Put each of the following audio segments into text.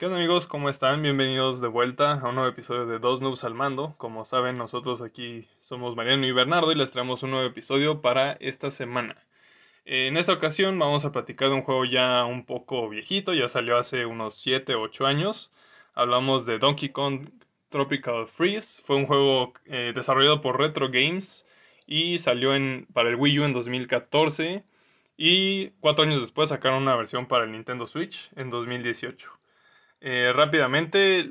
¿Qué onda amigos? ¿Cómo están? Bienvenidos de vuelta a un nuevo episodio de Dos Noobs al Mando. Como saben, nosotros aquí somos Mariano y Bernardo y les traemos un nuevo episodio para esta semana. En esta ocasión vamos a platicar de un juego ya un poco viejito, ya salió hace unos 7 o 8 años. Hablamos de Donkey Kong Tropical Freeze. Fue un juego eh, desarrollado por Retro Games y salió en, para el Wii U en 2014. Y cuatro años después sacaron una versión para el Nintendo Switch en 2018. Eh, rápidamente,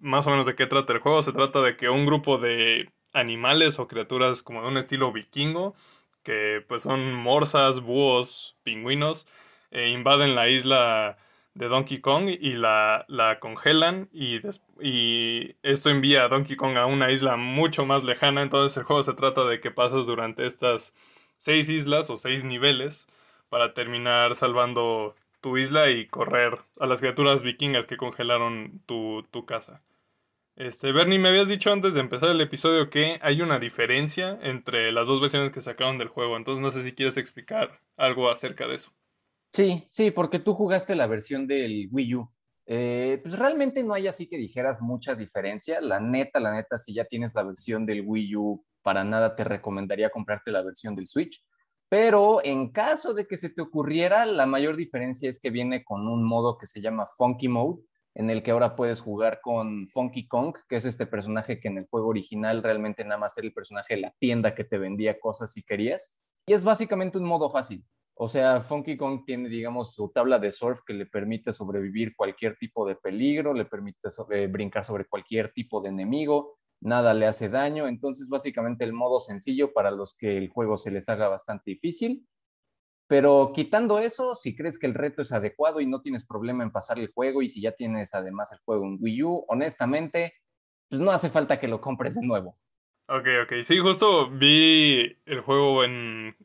más o menos de qué trata el juego. Se trata de que un grupo de animales o criaturas como de un estilo vikingo, que pues son morsas, búhos, pingüinos, eh, invaden la isla de Donkey Kong y la, la congelan y, y, esto envía a Donkey Kong a una isla mucho más lejana. Entonces el juego se trata de que pasas durante estas seis islas o seis niveles para terminar salvando tu isla y correr a las criaturas vikingas que congelaron tu, casa. Este, Bernie, me habías dicho antes de empezar el episodio que hay una diferencia entre las dos versiones que sacaron del juego, entonces no sé si quieres explicar algo acerca de eso. Sí, sí, porque tú jugaste la versión del Wii U. Eh, pues realmente no hay así que dijeras mucha diferencia. La neta, la neta, si ya tienes la versión del Wii U, para nada te recomendaría comprarte la versión del Switch. Pero en caso de que se te ocurriera, la mayor diferencia es que viene con un modo que se llama Funky Mode, en el que ahora puedes jugar con Funky Kong, que es este personaje que en el juego original realmente nada más era el personaje de la tienda que te vendía cosas si querías. Y es básicamente un modo fácil. O sea, Funky Kong tiene, digamos, su tabla de surf que le permite sobrevivir cualquier tipo de peligro, le permite brincar sobre cualquier tipo de enemigo, nada le hace daño. Entonces, básicamente el modo sencillo para los que el juego se les haga bastante difícil. Pero quitando eso, si crees que el reto es adecuado y no tienes problema en pasar el juego y si ya tienes además el juego en Wii U, honestamente, pues no hace falta que lo compres de nuevo. Ok, ok. Sí, justo vi el juego en,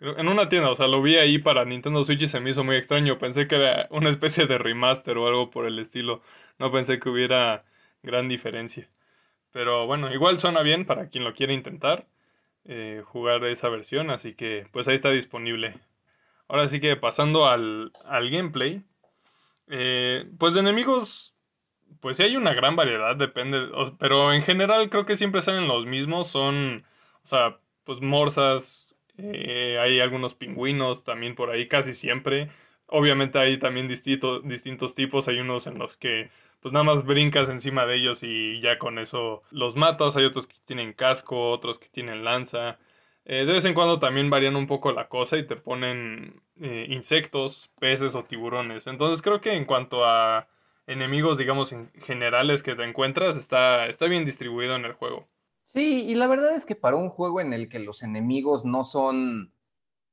en una tienda, o sea, lo vi ahí para Nintendo Switch y se me hizo muy extraño. Pensé que era una especie de remaster o algo por el estilo. No pensé que hubiera gran diferencia. Pero bueno, igual suena bien para quien lo quiera intentar eh, jugar esa versión, así que pues ahí está disponible. Ahora sí que pasando al, al gameplay, eh, pues de enemigos, pues sí hay una gran variedad, depende, pero en general creo que siempre salen los mismos, son, o sea, pues morsas, eh, hay algunos pingüinos también por ahí casi siempre. Obviamente hay también distintos tipos, hay unos en los que pues nada más brincas encima de ellos y ya con eso los matas. Hay otros que tienen casco, otros que tienen lanza. Eh, de vez en cuando también varían un poco la cosa y te ponen eh, insectos, peces o tiburones. Entonces creo que en cuanto a enemigos, digamos, en generales que te encuentras, está, está bien distribuido en el juego. Sí, y la verdad es que para un juego en el que los enemigos no son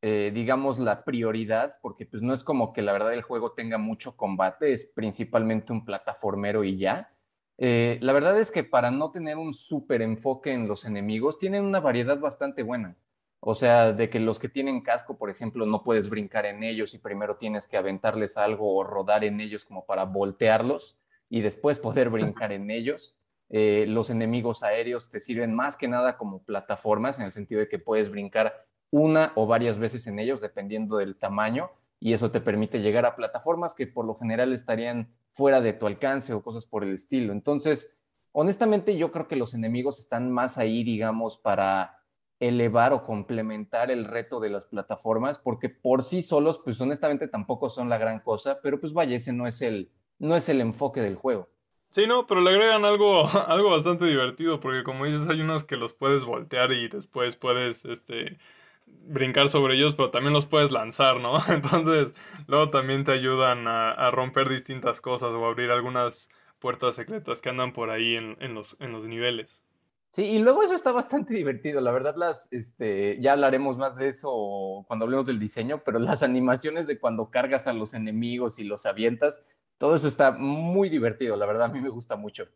eh, digamos, la prioridad, porque pues no es como que la verdad el juego tenga mucho combate, es principalmente un plataformero y ya. Eh, la verdad es que para no tener un súper enfoque en los enemigos, tienen una variedad bastante buena. O sea, de que los que tienen casco, por ejemplo, no puedes brincar en ellos y primero tienes que aventarles algo o rodar en ellos como para voltearlos y después poder brincar en ellos. Eh, los enemigos aéreos te sirven más que nada como plataformas en el sentido de que puedes brincar una o varias veces en ellos, dependiendo del tamaño, y eso te permite llegar a plataformas que por lo general estarían fuera de tu alcance o cosas por el estilo. Entonces, honestamente, yo creo que los enemigos están más ahí, digamos, para elevar o complementar el reto de las plataformas, porque por sí solos, pues honestamente tampoco son la gran cosa, pero pues vaya, ese no es el, no es el enfoque del juego. Sí, no, pero le agregan algo, algo bastante divertido, porque como dices, hay unos que los puedes voltear y después puedes, este, brincar sobre ellos, pero también los puedes lanzar, ¿no? Entonces, luego también te ayudan a, romper distintas cosas o abrir algunas puertas secretas que andan por ahí en, los, en los niveles. Sí, y luego eso está bastante divertido. La verdad, las, este, ya hablaremos más de eso cuando hablemos del diseño, pero las animaciones de cuando cargas a los enemigos y los avientas, todo eso está muy divertido. La verdad, a mí me gusta mucho.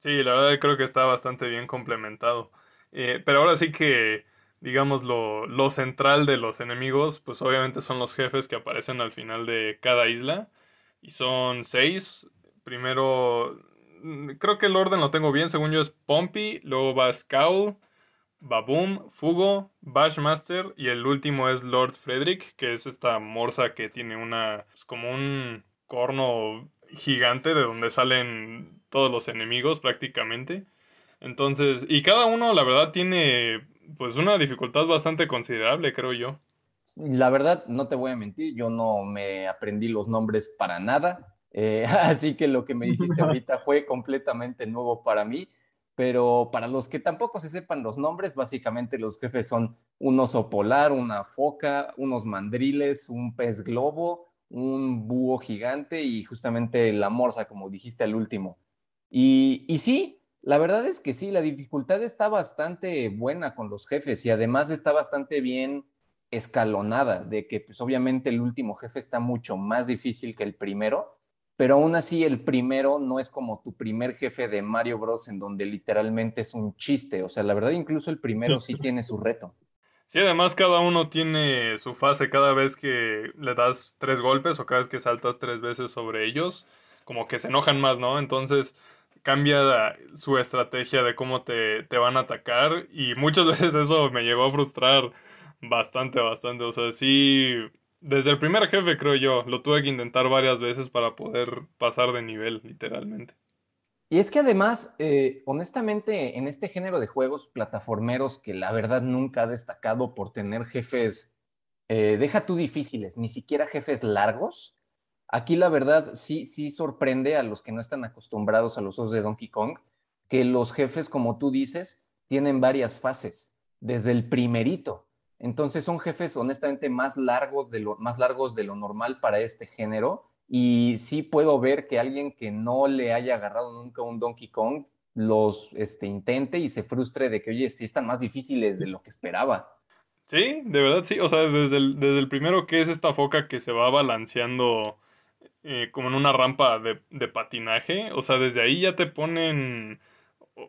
Sí, la verdad creo que está bastante bien complementado. Eh, pero ahora sí que digamos, lo, lo, central de los enemigos, pues obviamente son los jefes que aparecen al final de cada isla. Y son seis. Primero, mm, creo que el orden lo tengo bien, según yo es Pompey, luego va Scowl, Baboom, Fugo, Bashmaster y el último es Lord Frederick, que es esta morsa que tiene una, pues como un corno gigante de donde salen todos los enemigos prácticamente. Entonces, y cada uno la verdad tiene pues una dificultad bastante considerable, creo yo. La verdad, no te voy a mentir, yo no me aprendí los nombres para nada, eh, así que lo que me dijiste ahorita fue completamente nuevo para mí, pero para los que tampoco se sepan los nombres, básicamente los jefes son un oso polar, una foca, unos mandriles, un pez globo, un búho gigante y justamente la morsa, como dijiste al último. Y, y sí, la verdad es que sí, la dificultad está bastante buena con los jefes y además está bastante bien escalonada, de que pues obviamente el último jefe está mucho más difícil que el primero, pero aún así el primero no es como tu primer jefe de Mario Bros. en donde literalmente es un chiste, o sea, la verdad incluso el primero sí tiene su reto. Sí, además cada uno tiene su fase cada vez que le das tres golpes o cada vez que saltas tres veces sobre ellos, como que se enojan más, ¿no? Entonces cambia su estrategia de cómo te, van a atacar y muchas veces eso me llegó a frustrar bastante, bastante. O sea, sí, desde el primer jefe creo yo, lo tuve que intentar varias veces para poder pasar de nivel, literalmente. Y es que además, eh, honestamente, en este género de juegos plataformeros que la verdad nunca ha destacado por tener jefes, eh, deja tú difíciles, ni siquiera jefes largos, Aquí la verdad sí, sí sorprende a los que no están acostumbrados a los juegos de Donkey Kong, que los jefes, como tú dices, tienen varias fases, desde el primerito. Entonces son jefes honestamente más largos de lo, más largos de lo normal para este género. Y sí puedo ver que alguien que no le haya agarrado nunca un Donkey Kong los este, intente y se frustre de que, oye, sí están más difíciles de lo que esperaba. Sí, de verdad sí. O sea, desde el, desde el primero que es esta foca que se va balanceando eh, como en una rampa de, de, patinaje. O sea, desde ahí ya te ponen,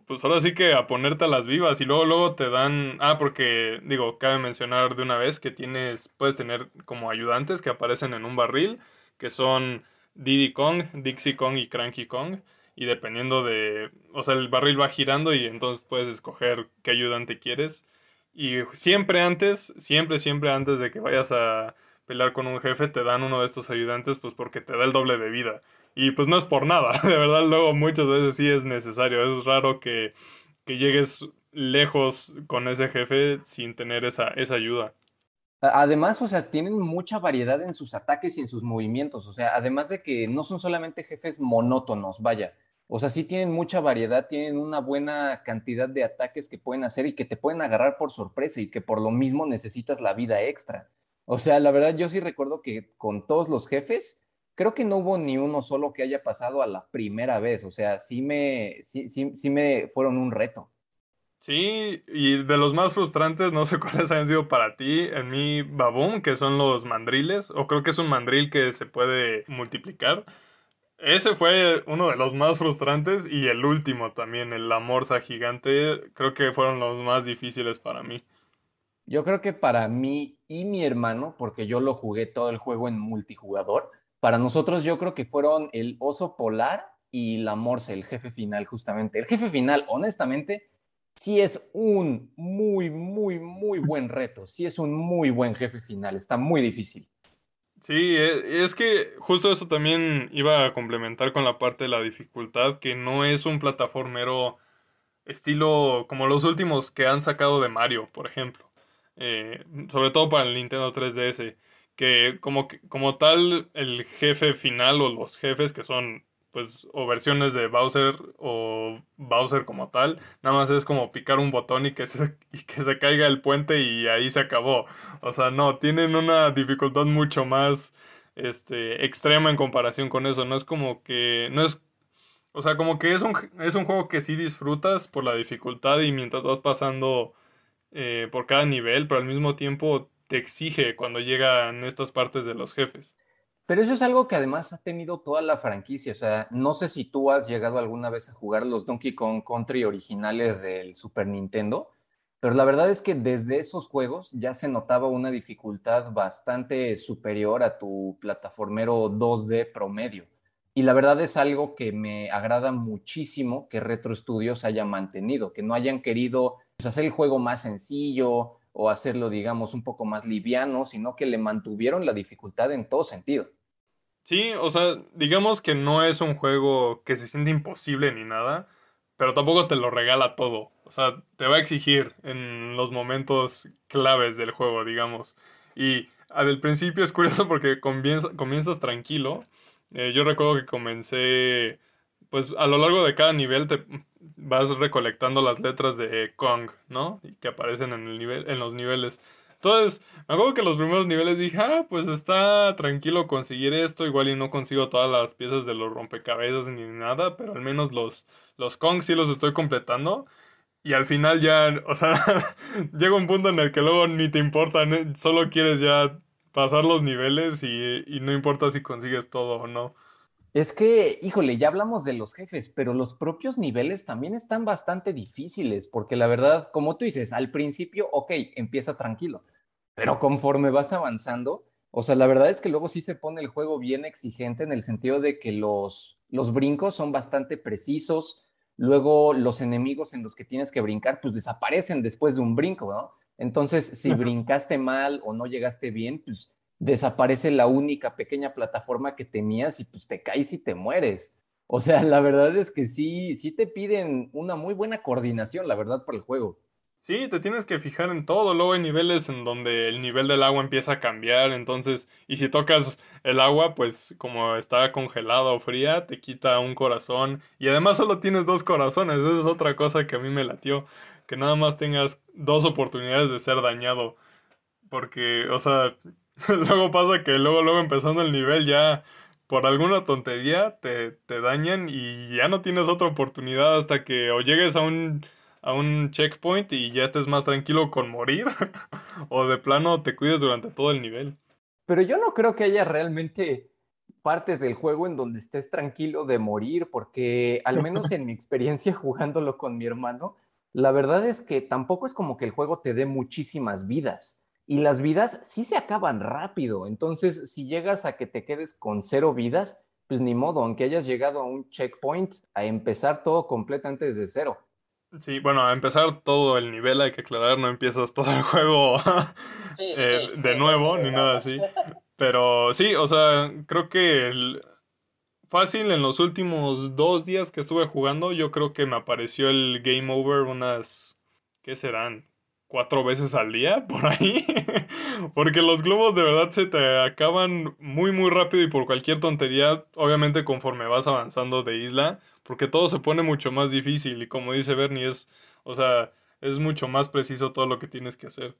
pues ahora sí que a ponerte a las vivas y luego, luego te dan, ah, porque digo, cabe mencionar de una vez que tienes, puedes tener como ayudantes que aparecen en un barril, que son Diddy Kong, Dixie Kong y Cranky Kong. Y dependiendo de, o sea, el barril va girando y entonces puedes escoger qué ayudante quieres. Y siempre antes, siempre, siempre antes de que vayas a pelear con un jefe, te dan uno de estos ayudantes, pues porque te da el doble de vida. Y pues no es por nada, de verdad luego muchas veces sí es necesario. Es raro que, llegues lejos con ese jefe sin tener esa, esa ayuda. Además, o sea, tienen mucha variedad en sus ataques y en sus movimientos. O sea, además de que no son solamente jefes monótonos, vaya. O sea, sí tienen mucha variedad, tienen una buena cantidad de ataques que pueden hacer y que te pueden agarrar por sorpresa y que por lo mismo necesitas la vida extra. O sea, la verdad yo sí recuerdo que con todos los jefes, creo que no hubo ni uno solo que haya pasado a la primera vez. O sea, sí me, sí, sí, sí me fueron un reto. Sí, y de los más frustrantes, no sé cuáles han sido para ti, en mi Baboom, que son los mandriles, o creo que es un mandril que se puede multiplicar. Ese fue uno de los más frustrantes y el último también, el La Morsa Gigante, creo que fueron los más difíciles para mí. Yo creo que para mí y mi hermano, porque yo lo jugué todo el juego en multijugador, para nosotros yo creo que fueron el oso polar y la morse, el jefe final justamente. El jefe final, honestamente, sí es un muy, muy, muy buen reto. Sí es un muy buen jefe final. Está muy difícil. Sí, e, es que justo eso también iba a complementar con la parte de la dificultad, que no es un plataformero estilo como los últimos que han sacado de Mario, por ejemplo. Eh, sobre todo para el Nintendo 3DS, que como, como tal el jefe final o los jefes que son pues o versiones de Bowser o Bowser como tal, nada más es como picar un botón y que se, y que se caiga el puente y ahí se acabó. O sea, no, tienen una dificultad mucho más este, extrema en comparación con eso. No es como que, no es, o sea, como que es un, es un juego que sí disfrutas por la dificultad y mientras vas pasando eh, por cada nivel, pero al mismo tiempo te exige cuando llegan estas partes de los jefes. Pero eso es algo que además ha tenido toda la franquicia. O sea, no sé si tú has llegado alguna vez a jugar los Donkey Kong Country originales del Super Nintendo, pero la verdad es que desde esos juegos ya se notaba una dificultad bastante superior a tu plataformero 2D promedio. Y la verdad es algo que me agrada muchísimo que Retro Studios haya mantenido, que no hayan querido pues, hacer el juego más sencillo o hacerlo, digamos, un poco más liviano, sino que le mantuvieron la dificultad en todo sentido. Sí, o sea, digamos que no es un juego que se siente imposible ni nada, pero tampoco te lo regala todo. O sea, te va a exigir en los momentos claves del juego, digamos. Y al principio es curioso porque comienzas tranquilo. Eh, yo recuerdo que comencé, pues a lo largo de cada nivel te vas recolectando las letras de Kong, ¿no? Y que aparecen en, el nivel, en los niveles. Entonces, me acuerdo que los primeros niveles dije, ah, pues está tranquilo conseguir esto, igual y no consigo todas las piezas de los rompecabezas ni nada, pero al menos los, los Kong sí los estoy completando. Y al final ya, o sea, llega un punto en el que luego ni te importa, solo quieres ya pasar los niveles y, y no importa si consigues todo o no. Es que, híjole, ya hablamos de los jefes, pero los propios niveles también están bastante difíciles, porque la verdad, como tú dices, al principio, ok, empieza tranquilo, pero conforme vas avanzando, o sea, la verdad es que luego sí se pone el juego bien exigente en el sentido de que los, los brincos son bastante precisos, luego los enemigos en los que tienes que brincar, pues desaparecen después de un brinco, ¿no? Entonces, si brincaste mal o no llegaste bien, pues desaparece la única pequeña plataforma que tenías y pues te caes y te mueres. O sea, la verdad es que sí, sí te piden una muy buena coordinación, la verdad, para el juego. Sí, te tienes que fijar en todo. Luego hay niveles en donde el nivel del agua empieza a cambiar. Entonces, y si tocas el agua, pues como está congelada o fría, te quita un corazón. Y además solo tienes dos corazones. Esa es otra cosa que a mí me latió. Que nada más tengas dos oportunidades de ser dañado. Porque, o sea, luego pasa que luego, luego empezando el nivel ya por alguna tontería te, te dañan y ya no tienes otra oportunidad hasta que o llegues a un, a un checkpoint y ya estés más tranquilo con morir o de plano te cuides durante todo el nivel. Pero yo no creo que haya realmente partes del juego en donde estés tranquilo de morir, porque al menos en mi experiencia jugándolo con mi hermano, la verdad es que tampoco es como que el juego te dé muchísimas vidas y las vidas sí se acaban rápido. Entonces, si llegas a que te quedes con cero vidas, pues ni modo, aunque hayas llegado a un checkpoint, a empezar todo completamente desde cero. Sí, bueno, a empezar todo el nivel, hay que aclarar, no empiezas todo el juego eh, de nuevo, ni nada así. Pero sí, o sea, creo que fácil en los últimos dos días que estuve jugando, yo creo que me apareció el Game Over unas, ¿qué serán? Cuatro veces al día por ahí. Porque los globos de verdad se te acaban muy muy rápido y por cualquier tontería, obviamente conforme vas avanzando de isla, porque todo se pone mucho más difícil y como dice Bernie es, o sea, es mucho más preciso todo lo que tienes que hacer.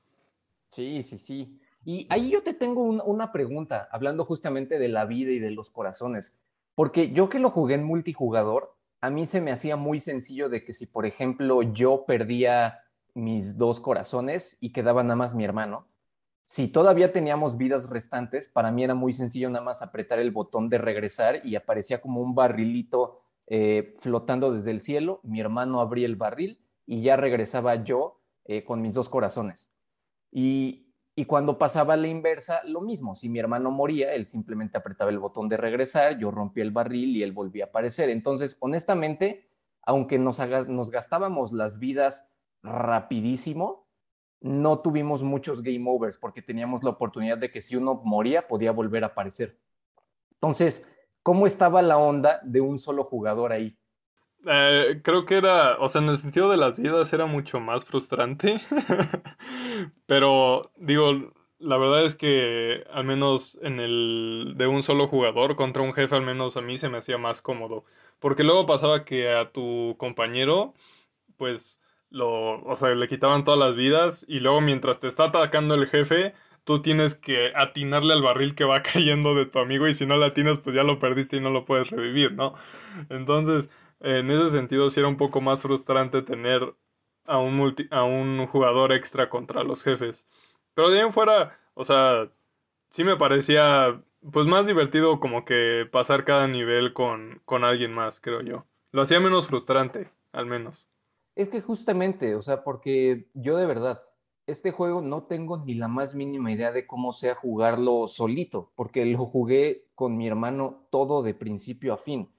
Sí, sí, sí. Y ahí yo te tengo una pregunta, hablando justamente de la vida y de los corazones, porque yo que lo jugué en multijugador, a mí se me hacía muy sencillo de que si, por ejemplo, yo perdía mis dos corazones y quedaba nada más mi hermano. Si todavía teníamos vidas restantes, para mí era muy sencillo nada más apretar el botón de regresar y aparecía como un barrilito eh, flotando desde el cielo. Mi hermano abría el barril y ya regresaba yo eh, con mis dos corazones. Y, cuando pasaba la inversa, lo mismo. Si mi hermano moría, él simplemente apretaba el botón de regresar, yo rompía el barril y él volvía a aparecer. Entonces, honestamente, aunque nos gastábamos las vidas rapidísimo, no tuvimos muchos game overs porque teníamos la oportunidad de que si uno moría podía volver a aparecer. Entonces, ¿cómo estaba la onda de un solo jugador ahí? Eh, creo que era, o sea, en el sentido de las vidas era mucho más frustrante, pero digo, la verdad es que al menos en el de un solo jugador contra un jefe, al menos a mí se me hacía más cómodo, porque luego pasaba que a tu compañero, pues lo, o sea, le quitaban todas las vidas y luego mientras te está atacando el jefe, tú tienes que atinarle al barril que va cayendo de tu amigo y si no le atinas, pues ya lo perdiste y no lo puedes revivir, ¿no? Entonces, en ese sentido sí era un poco más frustrante tener a un, multi, a un jugador extra contra los jefes. Pero de ahí en fuera, o sea, sí me parecía pues más divertido como que pasar cada nivel con, con alguien más, creo yo. Lo hacía menos frustrante, al menos. Es que justamente, o sea, porque yo de verdad, este juego no tengo ni la más mínima idea de cómo sea jugarlo solito, porque lo jugué con mi hermano todo de principio a fin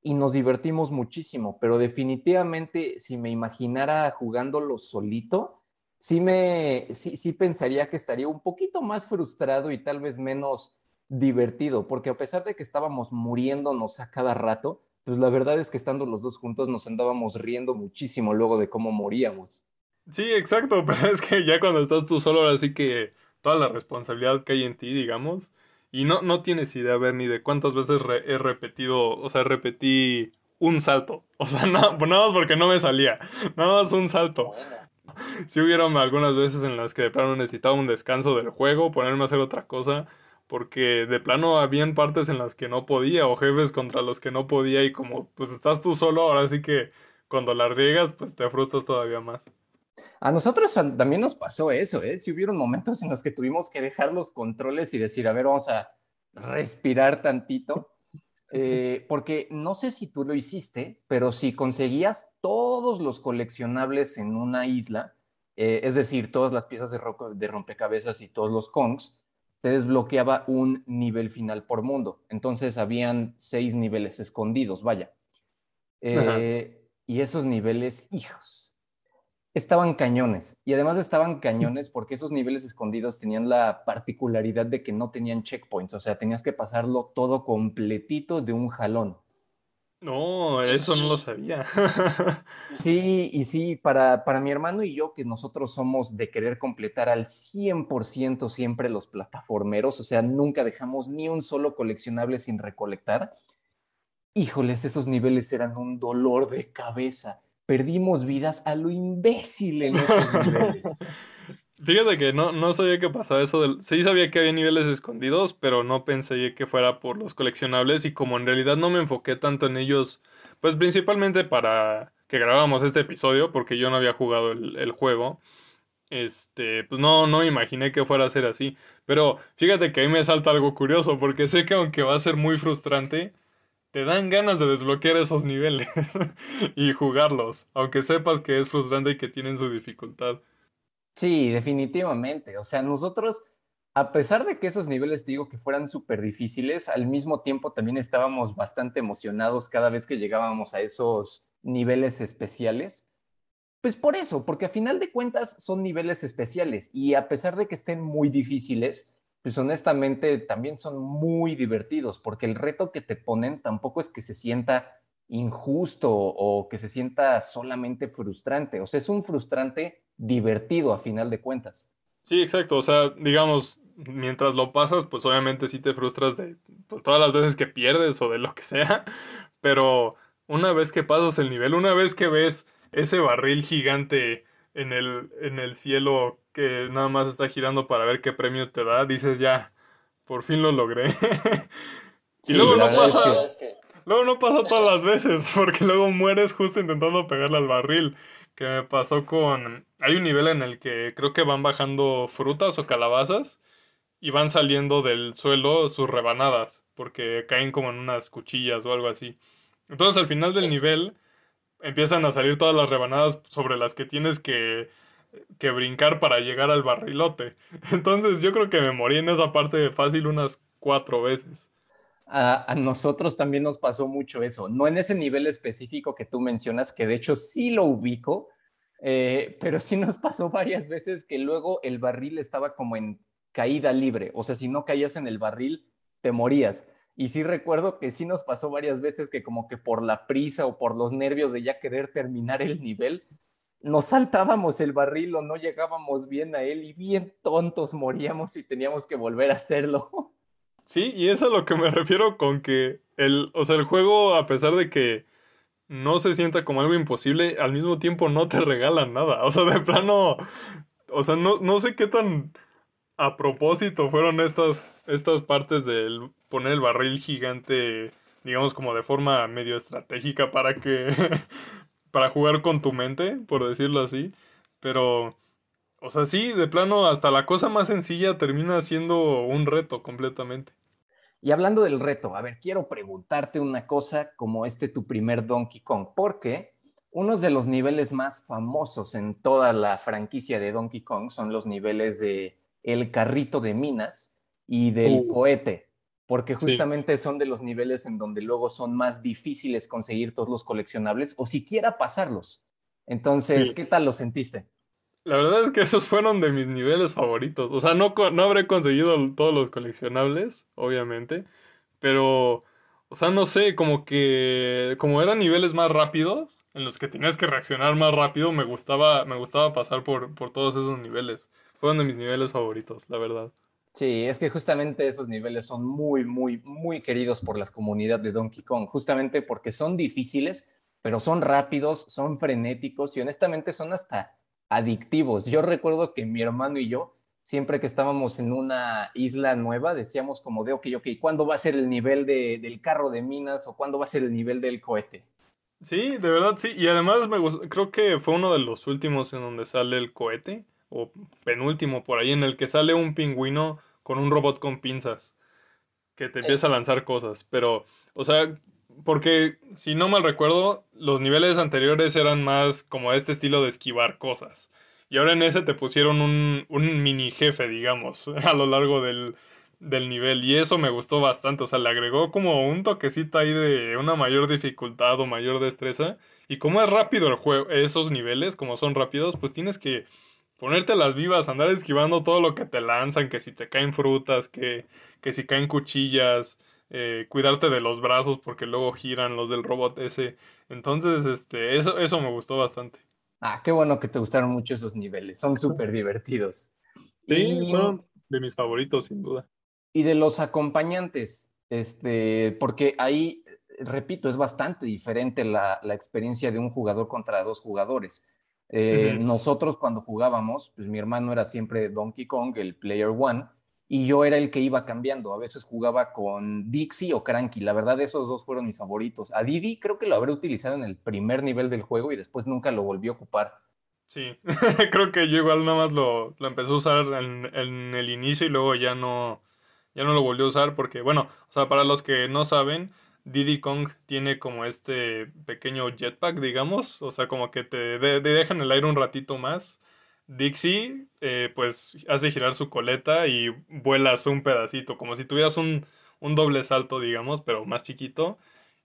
y nos divertimos muchísimo, pero definitivamente si me imaginara jugándolo solito, sí me sí, sí pensaría que estaría un poquito más frustrado y tal vez menos divertido, porque a pesar de que estábamos muriéndonos a cada rato, pues la verdad es que estando los dos juntos nos andábamos riendo muchísimo luego de cómo moríamos. Sí, exacto, pero es que ya cuando estás tú solo, ahora sí que toda la responsabilidad que hay en ti, digamos, y no, no tienes idea, ver ni de cuántas veces he repetido, o sea, repetí un salto, o sea, no, nada más porque no me salía, nada más un salto. Sí hubieron algunas veces en las que de plano necesitaba un descanso del juego, ponerme a hacer otra cosa, porque de plano habían partes en las que no podía o jefes contra los que no podía y como pues estás tú solo, ahora sí que cuando la riegas pues te frustras todavía más. A nosotros también nos pasó eso, ¿eh? Si hubieron momentos en los que tuvimos que dejar los controles y decir, a ver, vamos a respirar tantito, eh, porque no sé si tú lo hiciste, pero si conseguías todos los coleccionables en una isla, eh, es decir, todas las piezas de, de rompecabezas y todos los Kongs, te desbloqueaba un nivel final por mundo. Entonces habían seis niveles escondidos, vaya. Eh, y esos niveles, hijos, estaban cañones. Y además estaban cañones porque esos niveles escondidos tenían la particularidad de que no tenían checkpoints. O sea, tenías que pasarlo todo completito de un jalón. No, eso no lo sabía. sí, y sí, para, para mi hermano y yo, que nosotros somos de querer completar al 100% siempre los plataformeros, o sea, nunca dejamos ni un solo coleccionable sin recolectar. Híjoles, esos niveles eran un dolor de cabeza. Perdimos vidas a lo imbécil en esos niveles. Fíjate que no, no sabía que pasaba eso. Del... Sí sabía que había niveles escondidos, pero no pensé que fuera por los coleccionables y como en realidad no me enfoqué tanto en ellos, pues principalmente para que grabamos este episodio, porque yo no había jugado el, juego, este, pues no, no imaginé que fuera a ser así. Pero fíjate que ahí me salta algo curioso, porque sé que aunque va a ser muy frustrante, te dan ganas de desbloquear esos niveles y jugarlos, aunque sepas que es frustrante y que tienen su dificultad. Sí, definitivamente. O sea, nosotros, a pesar de que esos niveles, digo, que fueran súper difíciles, al mismo tiempo también estábamos bastante emocionados cada vez que llegábamos a esos niveles especiales. Pues por eso, porque a final de cuentas son niveles especiales y a pesar de que estén muy difíciles, pues honestamente también son muy divertidos, porque el reto que te ponen tampoco es que se sienta injusto o que se sienta solamente frustrante. O sea, es un frustrante divertido a final de cuentas. Sí, exacto. O sea, digamos, mientras lo pasas, pues obviamente sí te frustras de pues, todas las veces que pierdes o de lo que sea. Pero una vez que pasas el nivel, una vez que ves ese barril gigante en el, en el cielo que nada más está girando para ver qué premio te da, dices ya, por fin lo logré. y luego no pasa. Luego no pasa todas las veces, porque luego mueres justo intentando pegarle al barril que me pasó con... Hay un nivel en el que creo que van bajando frutas o calabazas y van saliendo del suelo sus rebanadas, porque caen como en unas cuchillas o algo así. Entonces al final del nivel empiezan a salir todas las rebanadas sobre las que tienes que, que brincar para llegar al barrilote. Entonces yo creo que me morí en esa parte fácil unas cuatro veces a, nosotros también nos pasó mucho eso, no en ese nivel específico que tú mencionas, que de hecho sí lo ubico, eh, pero sí nos pasó varias veces que luego el barril estaba como en caída libre, o sea, si no caías en el barril, te morías. Y sí recuerdo que sí nos pasó varias veces que como que por la prisa o por los nervios de ya querer terminar el nivel, nos saltábamos el barril o no llegábamos bien a él y bien tontos moríamos y teníamos que volver a hacerlo. Sí, y eso es a lo que me refiero con que el, o sea, el juego, a pesar de que no se sienta como algo imposible, al mismo tiempo no te regalan nada. O sea, de plano, o sea, no, no sé qué tan a propósito fueron estas, estas partes del poner el barril gigante, digamos, como de forma medio estratégica para que, para jugar con tu mente, por decirlo así. Pero o sea, sí, de plano, hasta la cosa más sencilla termina siendo un reto completamente. Y hablando del reto, a ver, quiero preguntarte una cosa como este tu primer Donkey Kong, porque unos de los niveles más famosos en toda la franquicia de Donkey Kong son los niveles de el carrito de minas y del uh. cohete, porque justamente son de los niveles en donde luego son más difíciles conseguir todos los coleccionables o siquiera pasarlos. Entonces, ¿qué tal lo sentiste? La verdad es que esos fueron de mis niveles favoritos. O sea, no, no habré conseguido todos los coleccionables, obviamente. Pero, o sea, no sé, como que, como eran niveles más rápidos, en los que tenías que reaccionar más rápido, me gustaba, me gustaba pasar por, por todos esos niveles. Fueron de mis niveles favoritos, la verdad. Sí, es que justamente esos niveles son muy, muy, muy queridos por la comunidad de Donkey Kong, justamente porque son difíciles, pero son rápidos, son frenéticos y honestamente son hasta adictivos. Yo recuerdo que mi hermano y yo, siempre que estábamos en una isla nueva, decíamos como de, ok, ok, ¿cuándo va a ser el nivel de, del carro de minas o cuándo va a ser el nivel del cohete? Sí, de verdad sí. Y además me creo que fue uno de los últimos en donde sale el cohete, o penúltimo por ahí, en el que sale un pingüino con un robot con pinzas que te empieza a lanzar cosas. Pero, o sea, porque si no mal recuerdo, los niveles anteriores eran más como este estilo de esquivar cosas. Y ahora en ese te pusieron un, un mini jefe, digamos, a lo largo del, del nivel. Y eso me gustó bastante. O sea, le agregó como un toquecito ahí de una mayor dificultad o mayor destreza. Y como es rápido el juego, esos niveles, como son rápidos, pues tienes que ponerte las vivas, andar esquivando todo lo que te lanzan, que si te caen frutas, que, que si caen cuchillas. Eh, cuidarte de los brazos porque luego giran los del robot ese. Entonces, este, eso, eso me gustó bastante. Ah, qué bueno que te gustaron mucho esos niveles, son súper divertidos. Sí, fueron de mis favoritos, sin duda. Y de los acompañantes, este, porque ahí, repito, es bastante diferente la, la experiencia de un jugador contra dos jugadores. Eh, nosotros cuando jugábamos, pues mi hermano era siempre Donkey Kong, el Player One, y yo era el que iba cambiando. A veces jugaba con Dixie o Cranky. La verdad, esos dos fueron mis favoritos. A Didi creo que lo habré utilizado en el primer nivel del juego y después nunca lo volví a ocupar. Sí, creo que yo igual nada más lo, lo empecé a usar en, en, el inicio y luego ya no, ya no lo volví a usar porque, bueno, o sea, para los que no saben, Diddy Kong tiene como este pequeño jetpack, digamos, o sea, como que te de, dejan el aire un ratito más Dixie, eh, pues hace girar su coleta y vuelas un pedacito, como si tuvieras un, un, doble salto, digamos, pero más chiquito.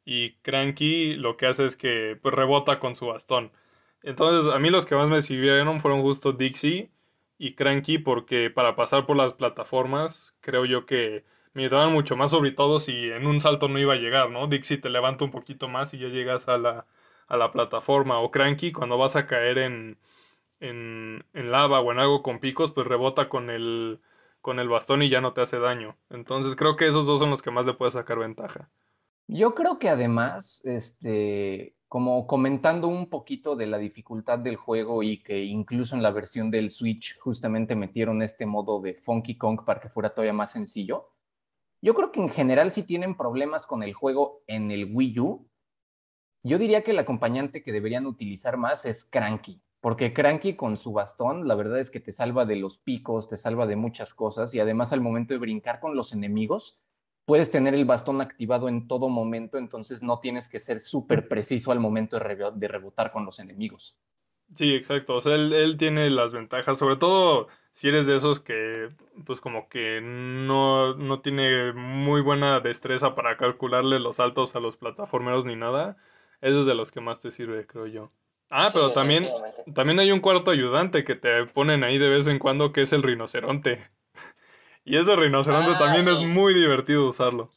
Y Cranky lo que hace es que pues, rebota con su bastón. Entonces, a mí los que más me sirvieron fueron justo Dixie y Cranky, porque para pasar por las plataformas, creo yo que me ayudaban mucho más, sobre todo si en un salto no iba a llegar, ¿no? Dixie te levanta un poquito más y ya llegas a la, a la plataforma. O Cranky, cuando vas a caer en en, lava o en algo con picos, pues rebota con el, con el bastón y ya no te hace daño. Entonces creo que esos dos son los que más le puedes sacar ventaja. Yo creo que además, este, como comentando un poquito de la dificultad del juego y que incluso en la versión del Switch justamente metieron este modo de Funky Kong para que fuera todavía más sencillo. Yo creo que en general si tienen problemas con el juego en el Wii U, yo diría que el acompañante que deberían utilizar más es Cranky porque Cranky con su bastón, la verdad es que te salva de los picos, te salva de muchas cosas y además al momento de brincar con los enemigos, puedes tener el bastón activado en todo momento, entonces no tienes que ser súper preciso al momento de, rebotar con los enemigos. Sí, exacto. O sea, él, tiene las ventajas, sobre todo si eres de esos que, pues como que no, no tiene muy buena destreza para calcularle los saltos a los plataformeros ni nada. Ese es de los que más te sirve, creo yo. Ah, pero también, también hay un cuarto ayudante que te ponen ahí de vez en cuando que es el rinoceronte. y ese rinoceronte también es muy divertido usarlo.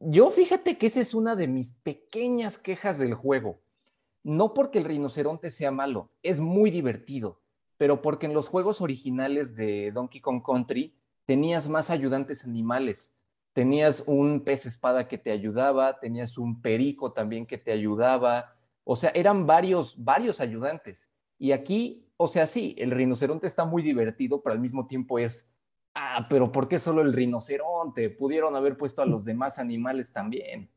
Yo fíjate que esa es una de mis pequeñas quejas del juego. No porque el rinoceronte sea malo, es muy divertido, pero porque en los juegos originales de Donkey Kong Country tenías más ayudantes animales. Tenías un pez espada que te ayudaba, tenías un perico también que te ayudaba, o sea, eran varios, varios ayudantes. Y aquí, o sea, sí, el rinoceronte está muy divertido, pero al mismo tiempo es, ah, pero ¿por qué solo el rinoceronte? Pudieron haber puesto a los demás animales también.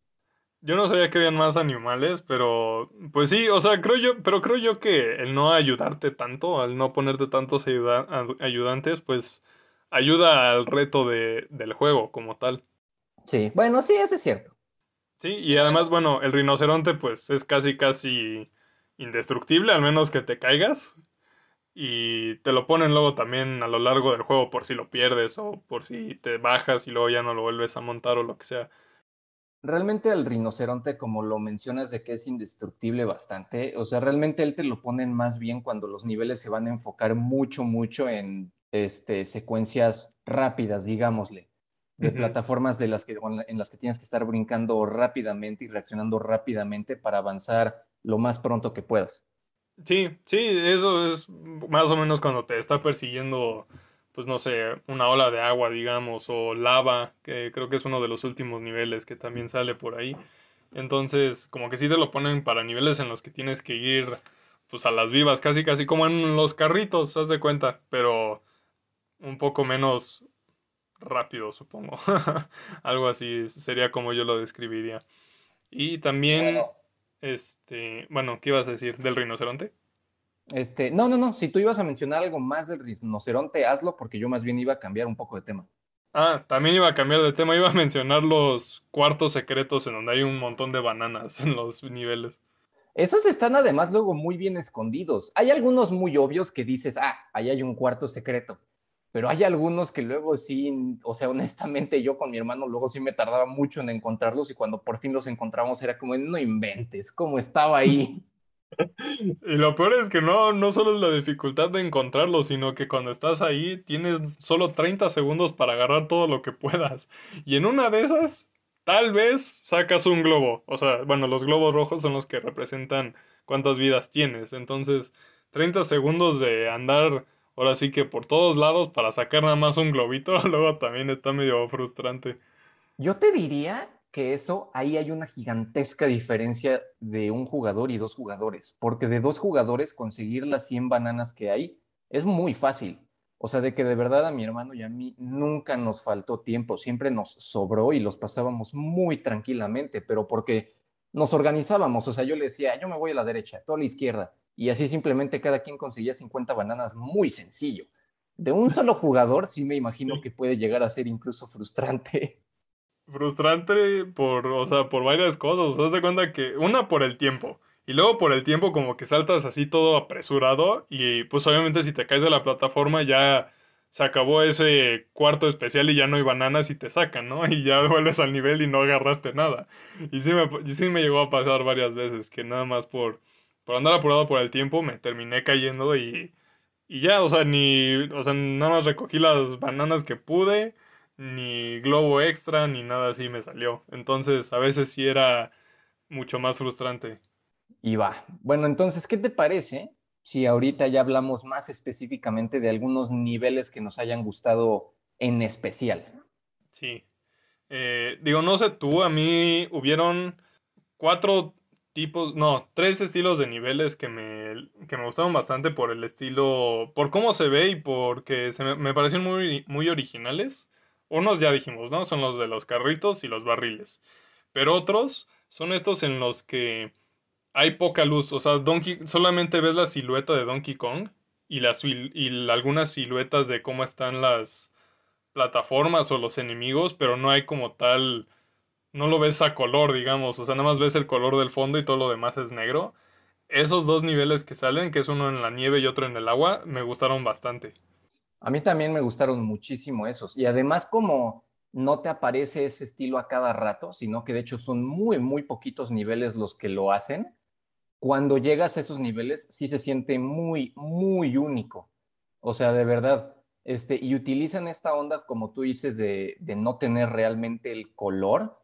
Yo no sabía que habían más animales, pero pues sí, o sea, creo yo, pero creo yo que el no ayudarte tanto, al no ponerte tantos ayudantes, pues ayuda al reto de, del juego como tal. Sí, bueno, sí, eso es cierto. Sí, y además, bueno, el rinoceronte pues es casi, casi indestructible, al menos que te caigas. Y te lo ponen luego también a lo largo del juego por si lo pierdes o por si te bajas y luego ya no lo vuelves a montar o lo que sea. realmente el rinoceronte, como lo mencionas, de que es indestructible bastante, o sea, realmente él te lo ponen más bien cuando los niveles se van a enfocar mucho, mucho en este, secuencias rápidas, digámosle, de plataformas de las que, en las que tienes que estar brincando rápidamente y reaccionando rápidamente para avanzar lo más pronto que puedas. Sí, sí, eso es más o menos cuando te está persiguiendo pues no sé, una ola de agua, digamos, o lava, que creo que es uno de los últimos niveles que también sale por ahí. Entonces, como que sí te lo ponen para niveles en los que tienes que ir pues a las vivas, casi casi como en los carritos, haz de cuenta, pero un poco menos rápido, supongo. Algo así sería como yo lo describiría. Y también, este, bueno, ¿qué ibas a decir? ¿Del rinoceronte? Este, no, no, no. Si tú ibas a mencionar algo más del rinoceronte, hazlo, porque yo más bien iba a cambiar un poco de tema. Ah, también iba a cambiar de tema. Iba a mencionar los cuartos secretos en donde hay un montón de bananas en los niveles. Esos están además luego muy bien escondidos. Hay algunos muy obvios que dices, ah, ahí hay un cuarto secreto. Pero hay algunos que luego sí, o sea, honestamente yo con mi hermano luego sí me tardaba mucho en encontrarlos y cuando por fin los encontramos era como, no inventes, cómo estaba ahí. Y lo peor es que no, no solo es la dificultad de encontrarlo, sino que cuando estás ahí tienes solo 30 segundos para agarrar todo lo que puedas. Y en una de esas, tal vez sacas un globo. O sea, bueno, los globos rojos son los que representan cuántas vidas tienes. Entonces, 30 segundos de andar ahora sí que por todos lados para sacar nada más un globito, luego también está medio frustrante. Yo te diría que eso, ahí hay una gigantesca diferencia de un jugador y dos jugadores, porque de dos jugadores conseguir las 100 bananas que hay es muy fácil. O sea, de que de verdad a mi hermano y a mí nunca nos faltó tiempo, siempre nos sobró y los pasábamos muy tranquilamente, pero porque nos organizábamos, o sea, yo le decía, yo me voy a la derecha, tú a la izquierda, y así simplemente cada quien conseguía 50 bananas muy sencillo. De un solo jugador sí me imagino que puede llegar a ser incluso frustrante. frustrante por, o sea, por varias cosas. O sea, cuenta que una por el tiempo. Y luego por el tiempo como que saltas así todo apresurado y pues obviamente si te caes de la plataforma ya se acabó ese cuarto especial y ya no hay bananas y te sacan, ¿no? Y ya vuelves al nivel y no agarraste nada. Y sí me, y sí me llegó a pasar varias veces que nada más por, por andar apurado por el tiempo me terminé cayendo y, y ya, o sea, ni, o sea, nada más recogí las bananas que pude ni globo extra, ni nada así me salió. Entonces, a veces sí era mucho más frustrante. Y va. Bueno, entonces, ¿qué te parece si ahorita ya hablamos más específicamente de algunos niveles que nos hayan gustado en especial? Sí. Eh, digo, no sé tú, a mí hubieron cuatro tipos, no, tres estilos de niveles que me, que me gustaron bastante por el estilo, por cómo se ve y porque se me, me parecieron muy, muy originales. Unos ya dijimos, ¿no? Son los de los carritos y los barriles. Pero otros son estos en los que hay poca luz. O sea, Donkey, solamente ves la silueta de Donkey Kong y, las, y algunas siluetas de cómo están las plataformas o los enemigos, pero no hay como tal. No lo ves a color, digamos. O sea, nada más ves el color del fondo y todo lo demás es negro. Esos dos niveles que salen, que es uno en la nieve y otro en el agua, me gustaron bastante. A mí también me gustaron muchísimo esos. Y además como no te aparece ese estilo a cada rato, sino que de hecho son muy, muy poquitos niveles los que lo hacen, cuando llegas a esos niveles sí se siente muy, muy único. O sea, de verdad. Este, y utilizan esta onda, como tú dices, de, de no tener realmente el color,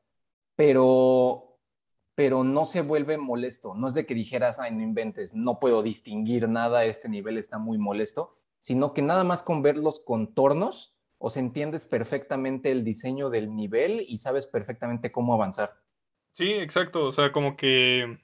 pero, pero no se vuelve molesto. No es de que dijeras, ay, no inventes, no puedo distinguir nada, este nivel está muy molesto sino que nada más con ver los contornos os entiendes perfectamente el diseño del nivel y sabes perfectamente cómo avanzar. Sí, exacto, o sea, como que,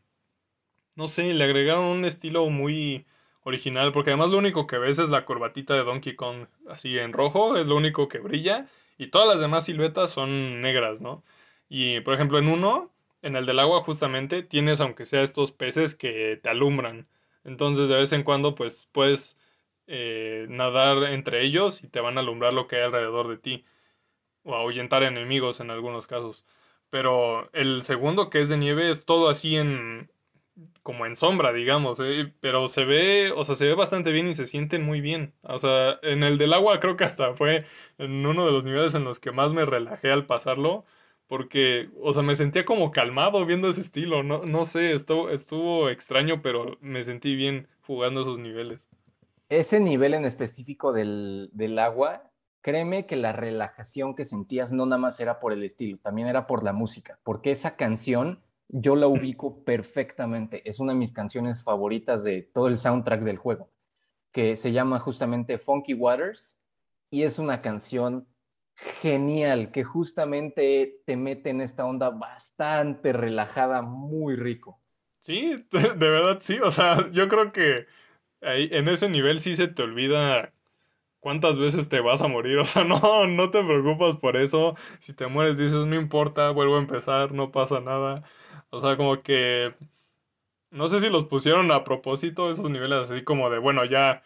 no sé, le agregaron un estilo muy original, porque además lo único que ves es la corbatita de Donkey Kong, así en rojo, es lo único que brilla, y todas las demás siluetas son negras, ¿no? Y por ejemplo, en uno, en el del agua justamente, tienes aunque sea estos peces que te alumbran. Entonces de vez en cuando pues puedes eh, nadar entre ellos y te van a alumbrar lo que hay alrededor de ti. O ahuyentar enemigos en algunos casos. Pero el segundo que es de nieve es todo así en como en sombra, digamos, eh, pero se ve, o sea, se ve bastante bien y se sienten muy bien. O sea, en el del agua creo que hasta fue en uno de los niveles en los que más me relajé al pasarlo, porque, o sea, me sentía como calmado viendo ese estilo, no, no sé, estuvo, estuvo extraño, pero me sentí bien jugando esos niveles. Ese nivel en específico del, del agua, créeme que la relajación que sentías no nada más era por el estilo, también era por la música, porque esa canción yo la ubico perfectamente, es una de mis canciones favoritas de todo el soundtrack del juego, que se llama justamente Funky Waters y es una canción genial que justamente te mete en esta onda bastante relajada, muy rico. Sí, de verdad sí, o sea, yo creo que ahí en ese nivel sí se te olvida cuántas veces te vas a morir, o sea, no, no te preocupas por eso, si te mueres dices, no importa, vuelvo a empezar, no pasa nada, o sea, como que no sé si los pusieron a propósito esos niveles así como de, bueno, ya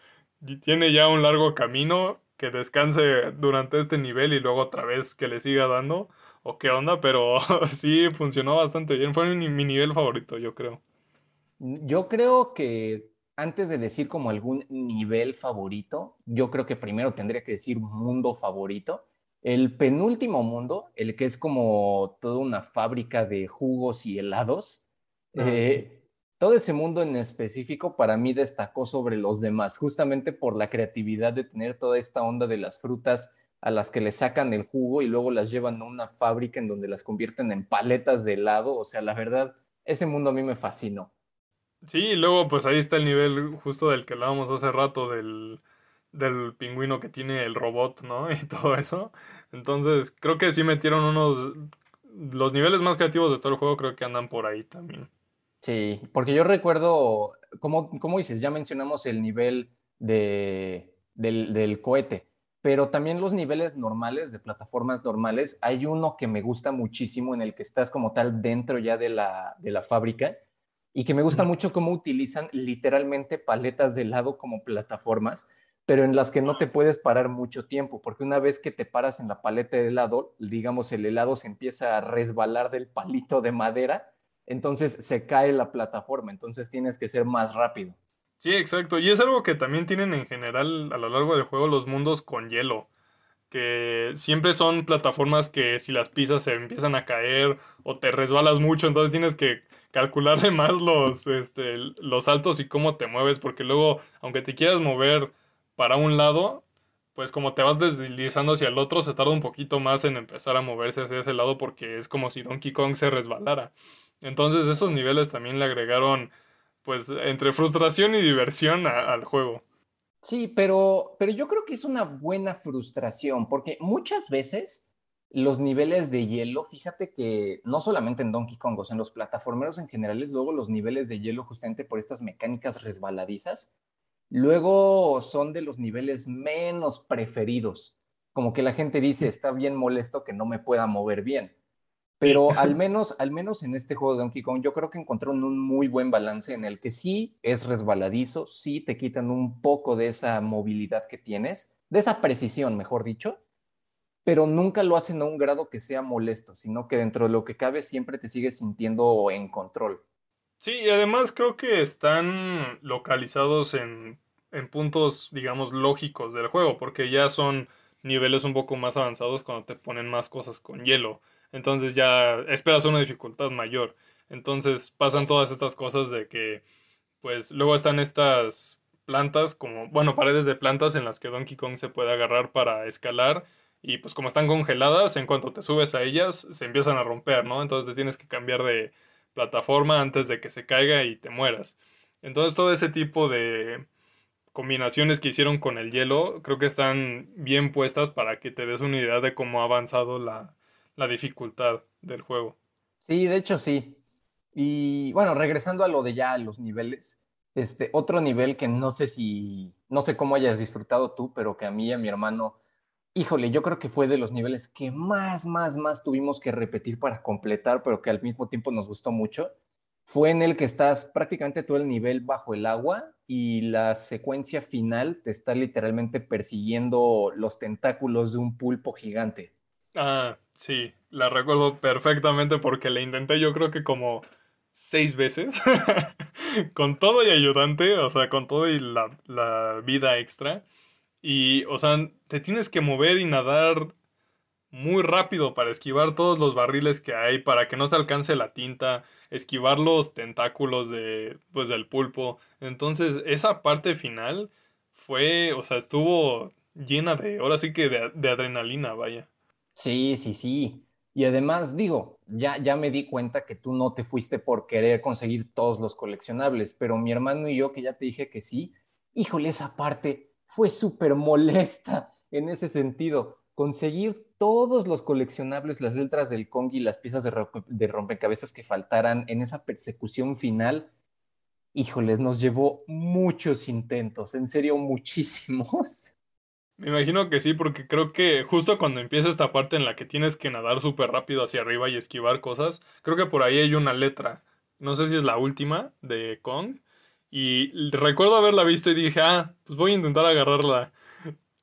tiene ya un largo camino, que descanse durante este nivel y luego otra vez que le siga dando, o qué onda, pero sí funcionó bastante bien, fue mi, mi nivel favorito, yo creo. Yo creo que antes de decir como algún nivel favorito, yo creo que primero tendría que decir mundo favorito. El penúltimo mundo, el que es como toda una fábrica de jugos y helados, Ah, eh, todo ese mundo en específico para mí destacó sobre los demás, justamente por la creatividad de tener toda esta onda de las frutas a las que le sacan el jugo y luego las llevan a una fábrica en donde las convierten en paletas de helado. O sea, la verdad, ese mundo a mí me fascinó. Sí, y luego pues ahí está el nivel justo del que hablábamos hace rato, del, del pingüino que tiene el robot, ¿no? Y todo eso. Entonces, creo que sí metieron unos... Los niveles más creativos de todo el juego creo que andan por ahí también. Sí, porque yo recuerdo, como, como dices, ya mencionamos el nivel de, del, del cohete, pero también los niveles normales, de plataformas normales, hay uno que me gusta muchísimo en el que estás como tal dentro ya de la, de la fábrica y que me gusta mucho cómo utilizan literalmente paletas de helado como plataformas, pero en las que no te puedes parar mucho tiempo, porque una vez que te paras en la paleta de helado, digamos, el helado se empieza a resbalar del palito de madera entonces se cae la plataforma, entonces tienes que ser más rápido. Sí, exacto. Y es algo que también tienen en general a lo largo del juego los mundos con hielo. Que siempre son plataformas que si las pisas se empiezan a caer o te resbalas mucho, entonces tienes que calcularle más los, este, los saltos y cómo te mueves, porque luego, aunque te quieras mover para un lado, pues como te vas deslizando hacia el otro, se tarda un poquito más en empezar a moverse hacia ese lado porque es como si Donkey Kong se resbalara. Entonces esos niveles también le agregaron pues entre frustración y diversión a- al juego. Sí, pero, pero yo creo que es una buena frustración, porque muchas veces los niveles de hielo, fíjate que no solamente en Donkey Kong, o sea, en los plataformeros en general, luego los niveles de hielo justamente por estas mecánicas resbaladizas, luego son de los niveles menos preferidos. Como que la gente dice, está bien molesto que no me pueda mover bien. Pero al menos, al menos en este juego de Donkey Kong, yo creo que encontraron un muy buen balance en el que sí es resbaladizo, sí te quitan un poco de esa movilidad que tienes, de esa precisión, mejor dicho, pero nunca lo hacen a un grado que sea molesto, sino que dentro de lo que cabe siempre te sigues sintiendo en control. Sí, y además creo que están localizados en, en puntos, digamos, lógicos del juego, porque ya son niveles un poco más avanzados cuando te ponen más cosas con hielo. Entonces ya esperas una dificultad mayor. Entonces pasan todas estas cosas de que, pues luego están estas plantas, como, bueno, paredes de plantas en las que Donkey Kong se puede agarrar para escalar. Y pues como están congeladas, en cuanto te subes a ellas, se empiezan a romper, ¿no? Entonces te tienes que cambiar de plataforma antes de que se caiga y te mueras. Entonces todo ese tipo de combinaciones que hicieron con el hielo creo que están bien puestas para que te des una idea de cómo ha avanzado la, la dificultad del juego. Sí, de hecho sí. Y bueno, regresando a lo de ya los niveles, este otro nivel que no sé si, no sé cómo hayas disfrutado tú, pero que a mí y a mi hermano, híjole, yo creo que fue de los niveles que más, más, más tuvimos que repetir para completar, pero que al mismo tiempo nos gustó mucho. Fue en el que estás prácticamente todo el nivel bajo el agua y la secuencia final te está literalmente persiguiendo los tentáculos de un pulpo gigante. Ah, sí, la recuerdo perfectamente porque la intenté yo creo que como seis veces. con todo y ayudante, o sea, con todo y la, la vida extra. Y, o sea, te tienes que mover y nadar muy rápido para esquivar todos los barriles que hay, para que no te alcance la tinta, esquivar los tentáculos de, pues, del pulpo. Entonces, esa parte final fue, o sea, estuvo llena de, ahora sí que de, de adrenalina, vaya. Sí, sí, sí. Y además, digo, ya, ya me di cuenta que tú no te fuiste por querer conseguir todos los coleccionables, pero mi hermano y yo, que ya te dije que sí, híjole, esa parte fue súper molesta en ese sentido. Conseguir todos los coleccionables, las letras del Kong y las piezas de, rompecabezas que faltaran en esa persecución final, híjoles, nos llevó muchos intentos, en serio, muchísimos. Me imagino que sí, porque creo que justo cuando empieza esta parte en la que tienes que nadar súper rápido hacia arriba y esquivar cosas, creo que por ahí hay una letra. No sé si es la última de Kong. Y recuerdo haberla visto y dije, ah, pues voy a intentar agarrarla.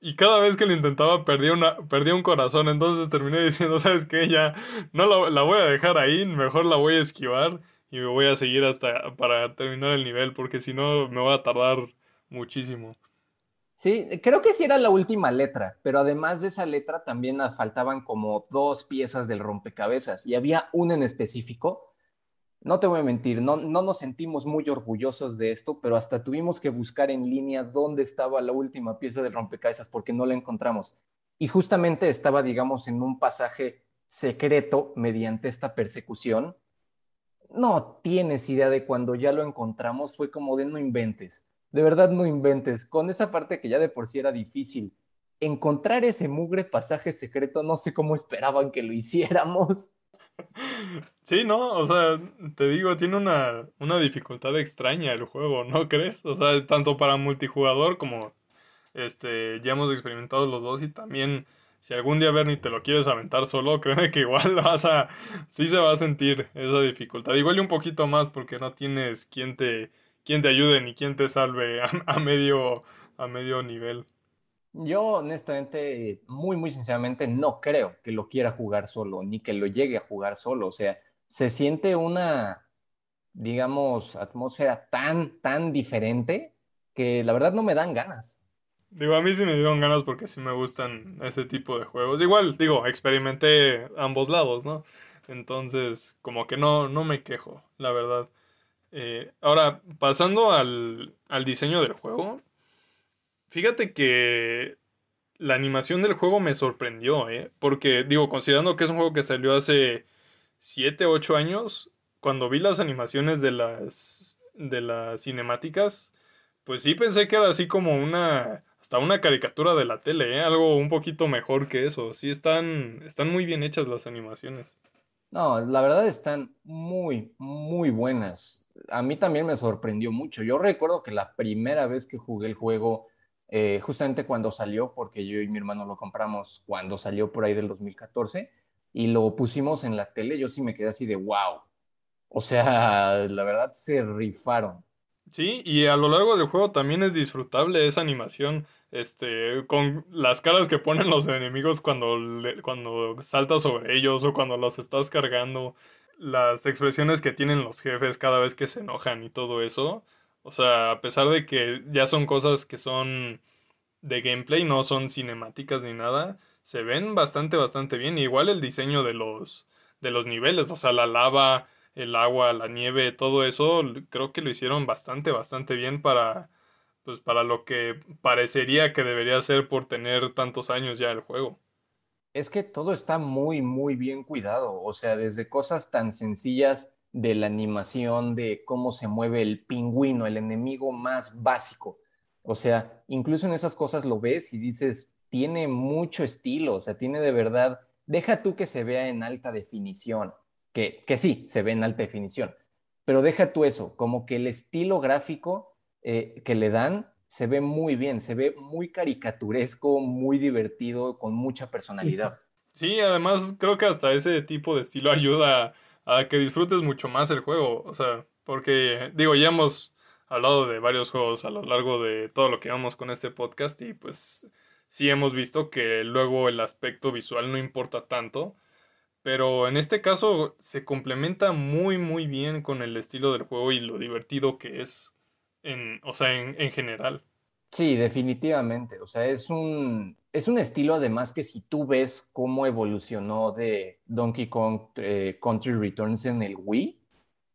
Y cada vez que lo intentaba perdía, una, un corazón. Entonces terminé diciendo, ¿sabes qué? Ya no la, la voy a dejar ahí, mejor la voy a esquivar y me voy a seguir hasta para terminar el nivel, porque si no me voy a tardar muchísimo. Sí, creo que sí era la última letra, pero además de esa letra también faltaban como dos piezas del rompecabezas y había una en específico. No te voy a mentir, no, no nos sentimos muy orgullosos de esto, pero hasta tuvimos que buscar en línea dónde estaba la última pieza del rompecabezas porque no la encontramos. Y justamente estaba, digamos, en un pasaje secreto mediante esta persecución. No tienes idea de cuando ya lo encontramos, fue como de no inventes de verdad no inventes. Con esa parte que ya de por sí era difícil, encontrar ese mugre pasaje secreto, no sé cómo esperaban que lo hiciéramos. Sí, ¿no? O sea, te digo, tiene una, una dificultad extraña el juego, ¿no crees? O sea, tanto para multijugador como este, ya hemos experimentado los dos y también si algún día Bernie te lo quieres aventar solo, créeme que igual vas a, sí se va a sentir esa dificultad. Igual un poquito más porque no tienes quien te quién te ayude ni quién te salve a, medio, a medio nivel. Yo honestamente, muy, muy sinceramente, no creo que lo quiera jugar solo, ni que lo llegue a jugar solo. O sea, se siente una, digamos, atmósfera tan, tan diferente que la verdad no me dan ganas. Digo, a mí sí me dieron ganas porque sí me gustan ese tipo de juegos. Igual, digo, experimenté ambos lados, ¿no? Entonces, como que no, no me quejo, la verdad. Eh, ahora, pasando al, al diseño del juego, fíjate que la animación del juego me sorprendió, ¿eh? Porque, digo, considerando que es un juego que salió hace 7, 8 años, cuando vi las animaciones de las, de las cinemáticas, pues sí pensé que era así como una, hasta una caricatura de la tele, ¿eh? Algo un poquito mejor que eso. Sí están, están muy bien hechas las animaciones. No, la verdad están muy, muy buenas a mí también me sorprendió mucho. Yo recuerdo que la primera vez que jugué el juego, eh, justamente cuando salió, porque yo y mi hermano lo compramos cuando salió por ahí del 2014, y lo pusimos en la tele, yo sí me quedé así de wow. O sea, la verdad se rifaron. Sí, y a lo largo del juego también es disfrutable esa animación, este, con las caras que ponen los enemigos cuando, cuando saltas sobre ellos o cuando los estás cargando las expresiones que tienen los jefes cada vez que se enojan y todo eso. O sea, a pesar de que ya son cosas que son de gameplay, no son cinemáticas ni nada, se ven bastante, bastante bien. igual el diseño de los, de los niveles, o sea, la lava, el agua, la nieve, todo eso, creo que lo hicieron bastante, bastante bien para, pues, para lo que parecería que debería ser por tener tantos años ya el juego. Es que todo está muy, muy bien cuidado. O sea, desde cosas tan sencillas de la animación, de cómo se mueve el pingüino, el enemigo más básico. O sea, incluso en esas cosas lo ves y dices, tiene mucho estilo, o sea, tiene de verdad, deja tú que se vea en alta definición, que, que sí, se ve en alta definición, pero deja tú eso, como que el estilo gráfico eh, que le dan se ve muy bien, se ve muy caricaturesco, muy divertido, con mucha personalidad. Sí, además creo que hasta ese tipo de estilo ayuda a, que disfrutes mucho más el juego, o sea, porque digo, ya hemos hablado de varios juegos a lo largo de todo lo que vamos con este podcast y pues sí hemos visto que luego el aspecto visual no importa tanto, pero en este caso se complementa muy muy bien con el estilo del juego y lo divertido que es en, o sea, en, en general. Sí, definitivamente. O sea, es un, es un estilo además que si tú ves cómo evolucionó de Donkey Kong eh, Country Returns en el Wii,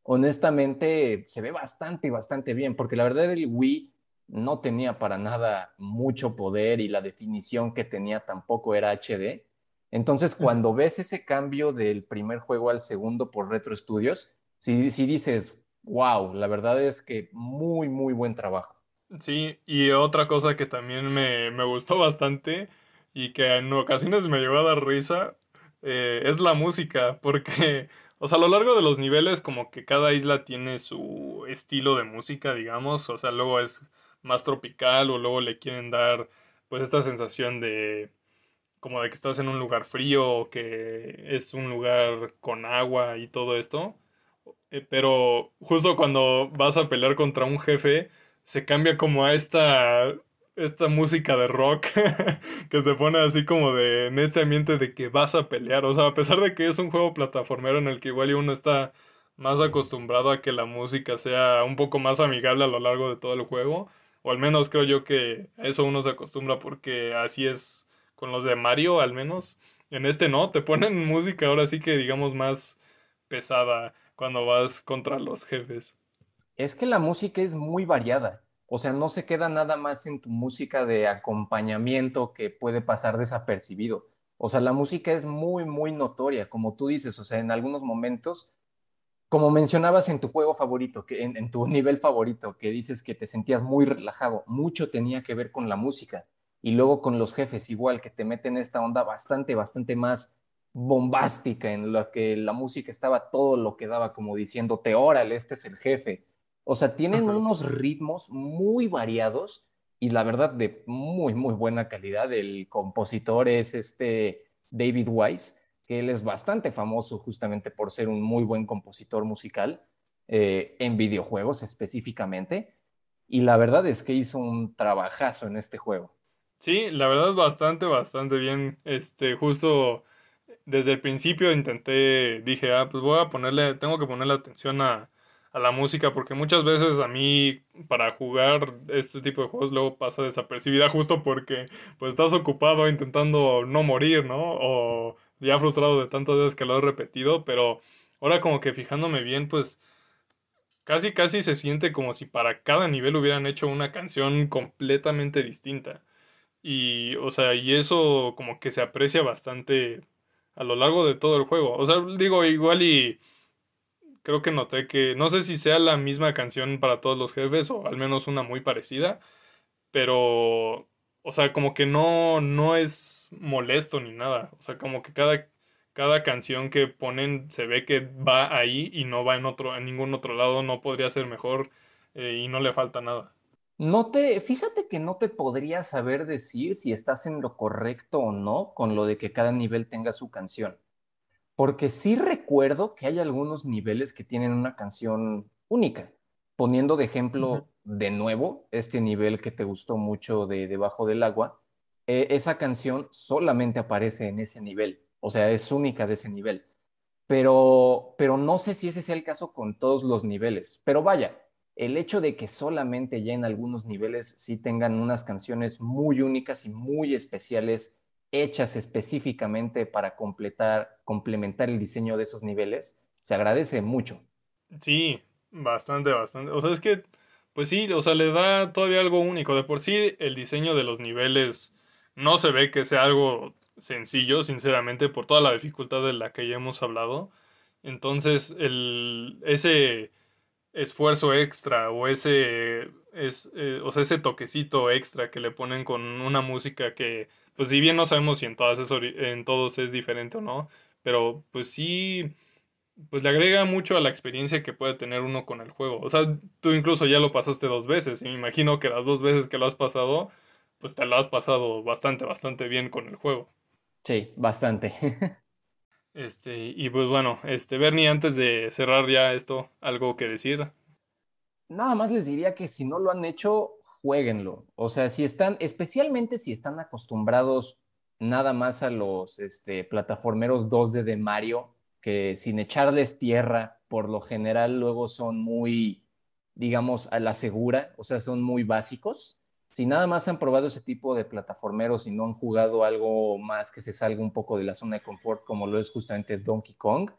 honestamente se ve bastante, bastante bien, porque la verdad el Wii no tenía para nada mucho poder y la definición que tenía tampoco era HD. Entonces, cuando ves ese cambio del primer juego al segundo por Retro Studios, sí, sí dices, wow, la verdad es que muy, muy buen trabajo. Sí, y otra cosa que también me, me gustó bastante y que en ocasiones me llegó a dar risa eh, es la música, porque, o sea, a lo largo de los niveles como que cada isla tiene su estilo de música, digamos, o sea, luego es más tropical o luego le quieren dar pues esta sensación de como de que estás en un lugar frío o que es un lugar con agua y todo esto. Eh, pero justo cuando vas a pelear contra un jefe, se cambia como a esta, esta música de rock que te pone así como de en este ambiente de que vas a pelear. O sea, a pesar de que es un juego plataformero en el que igual uno está más acostumbrado a que la música sea un poco más amigable a lo largo de todo el juego. O al menos creo yo que a eso uno se acostumbra porque así es con los de Mario, al menos. En este no, te ponen música ahora sí que digamos más pesada cuando vas contra los jefes. Es que la música es muy variada. O sea, no se queda nada más en tu música de acompañamiento que puede pasar desapercibido. O sea, la música es muy, muy notoria, como tú dices. O sea, en algunos momentos como mencionabas en tu juego favorito, que en, tu nivel favorito, que dices que te sentías muy relajado, mucho tenía que ver con la música. Y luego con los jefes, igual, que te meten esta onda bastante, bastante más bombástica, en la que la música estaba todo lo que daba, como diciéndote, órale, este es el jefe. O sea, tienen unos ritmos muy variados y la verdad de muy, muy buena calidad. El compositor es este David Wise que él es bastante famoso justamente por ser un muy buen compositor musical, eh, en videojuegos específicamente, y la verdad es que hizo un trabajazo en este juego. Sí, la verdad bastante, bastante bien. Este, justo desde el principio intenté, dije, ah, pues voy a ponerle, tengo que ponerle atención a, a la música, porque muchas veces a mí para jugar este tipo de juegos luego pasa desapercibida justo porque pues estás ocupado intentando no morir, ¿no? O ya frustrado de tantas veces que lo he repetido, pero ahora como que fijándome bien, pues casi casi se siente como si para cada nivel hubieran hecho una canción completamente distinta. Y, o sea, y eso como que se aprecia bastante a lo largo de todo el juego. O sea, digo, igual y creo que noté que, no sé si sea la misma canción para todos los jefes o al menos una muy parecida, pero o sea, como que no, no es molesto ni nada. O sea, como que cada, cada canción que ponen se ve que va ahí y no va en otro, en ningún otro lado, no podría ser mejor eh, y no le falta nada. No te, fíjate que no te podría saber decir si estás en lo correcto o no con lo de que cada nivel tenga su canción. Porque sí recuerdo que hay algunos niveles que tienen una canción única. Poniendo de ejemplo de nuevo este nivel que te gustó mucho de Debajo del agua, eh, esa canción solamente aparece en ese nivel, o sea, es única de ese nivel. Pero, pero no sé si ese sea el caso con todos los niveles. Pero vaya, el hecho de que solamente ya en algunos niveles sí tengan unas canciones muy únicas y muy especiales, hechas específicamente para completar, complementar el diseño de esos niveles, se agradece mucho. Sí, bastante, bastante. O sea, es que pues sí, o sea, le da todavía algo único. De por sí, el diseño de los niveles no se ve que sea algo sencillo, sinceramente, por toda la dificultad de la que ya hemos hablado. Entonces, el, ese esfuerzo extra o ese, es, eh, o sea, ese toquecito extra que le ponen con una música que, pues si bien no sabemos si en, todas en todos es diferente o no, pero pues sí pues le agrega mucho a la experiencia que puede tener uno con el juego. O sea, tú incluso ya lo pasaste dos veces y me imagino que las dos veces que lo has pasado, pues te lo has pasado bastante, bastante bien con el juego. Sí, bastante. este, y pues bueno, este, Bernie, antes de cerrar ya esto, ¿algo que decir? Nada más les diría que si no lo han hecho, jueguenlo. O sea, si están, especialmente si están acostumbrados nada más a los este, plataformeros 2D de Mario, que sin echarles tierra, por lo general luego son muy, digamos, a la segura, o sea, son muy básicos. Si nada más han probado ese tipo de plataformeros y no han jugado algo más que se salga un poco de la zona de confort, como lo es justamente Donkey Kong,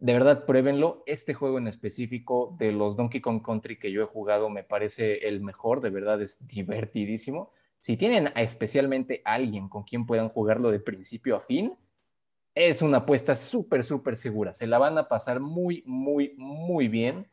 de verdad pruébenlo. Este juego en específico de los Donkey Kong Country que yo he jugado me parece el mejor, de verdad es divertidísimo. Si tienen especialmente alguien con quien puedan jugarlo de principio a fin, es una apuesta súper, súper segura. Se la van a pasar muy, muy, muy bien.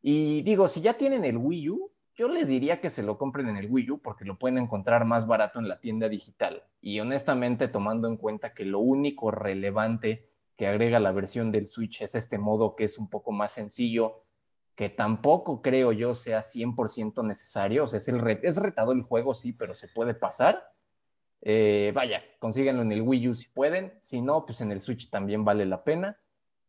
Y digo, si ya tienen el Wii U, yo les diría que se lo compren en el Wii U porque lo pueden encontrar más barato en la tienda digital. Y honestamente, tomando en cuenta que lo único relevante que agrega la versión del Switch es este modo que es un poco más sencillo, que tampoco creo yo sea 100% necesario. O sea, es, el es retado el juego, sí, pero se puede pasar. Eh, vaya, consíganlo en el Wii U si pueden. Si no, pues en el Switch también vale la pena.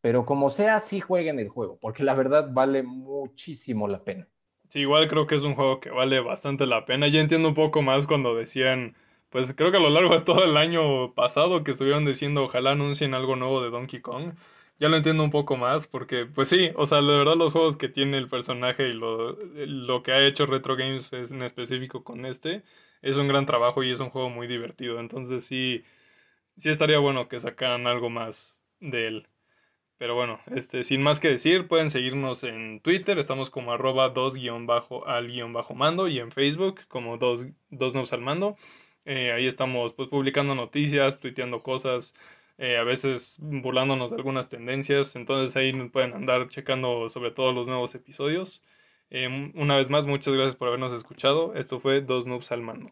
Pero como sea, sí jueguen el juego, porque la verdad vale muchísimo la pena. Sí, igual creo que es un juego que vale bastante la pena. Ya entiendo un poco más cuando decían, pues creo que a lo largo de todo el año pasado que estuvieron diciendo ojalá anuncien algo nuevo de Donkey Kong. Ya lo entiendo un poco más porque, pues sí, o sea, de verdad los juegos que tiene el personaje y lo, lo que ha hecho Retro Games es en específico con este, es un gran trabajo y es un juego muy divertido. Entonces sí, sí estaría bueno que sacaran algo más de él. Pero bueno, este, sin más que decir, pueden seguirnos en Twitter, estamos como arroba 2 al mando y en Facebook como 2 dos, al mando. Eh, ahí estamos pues, publicando noticias, tuiteando cosas, eh, a veces burlándonos de algunas tendencias. Entonces ahí pueden andar checando sobre todo los nuevos episodios. Eh, una vez más, muchas gracias por habernos escuchado. Esto fue Dos Noobs al Mando.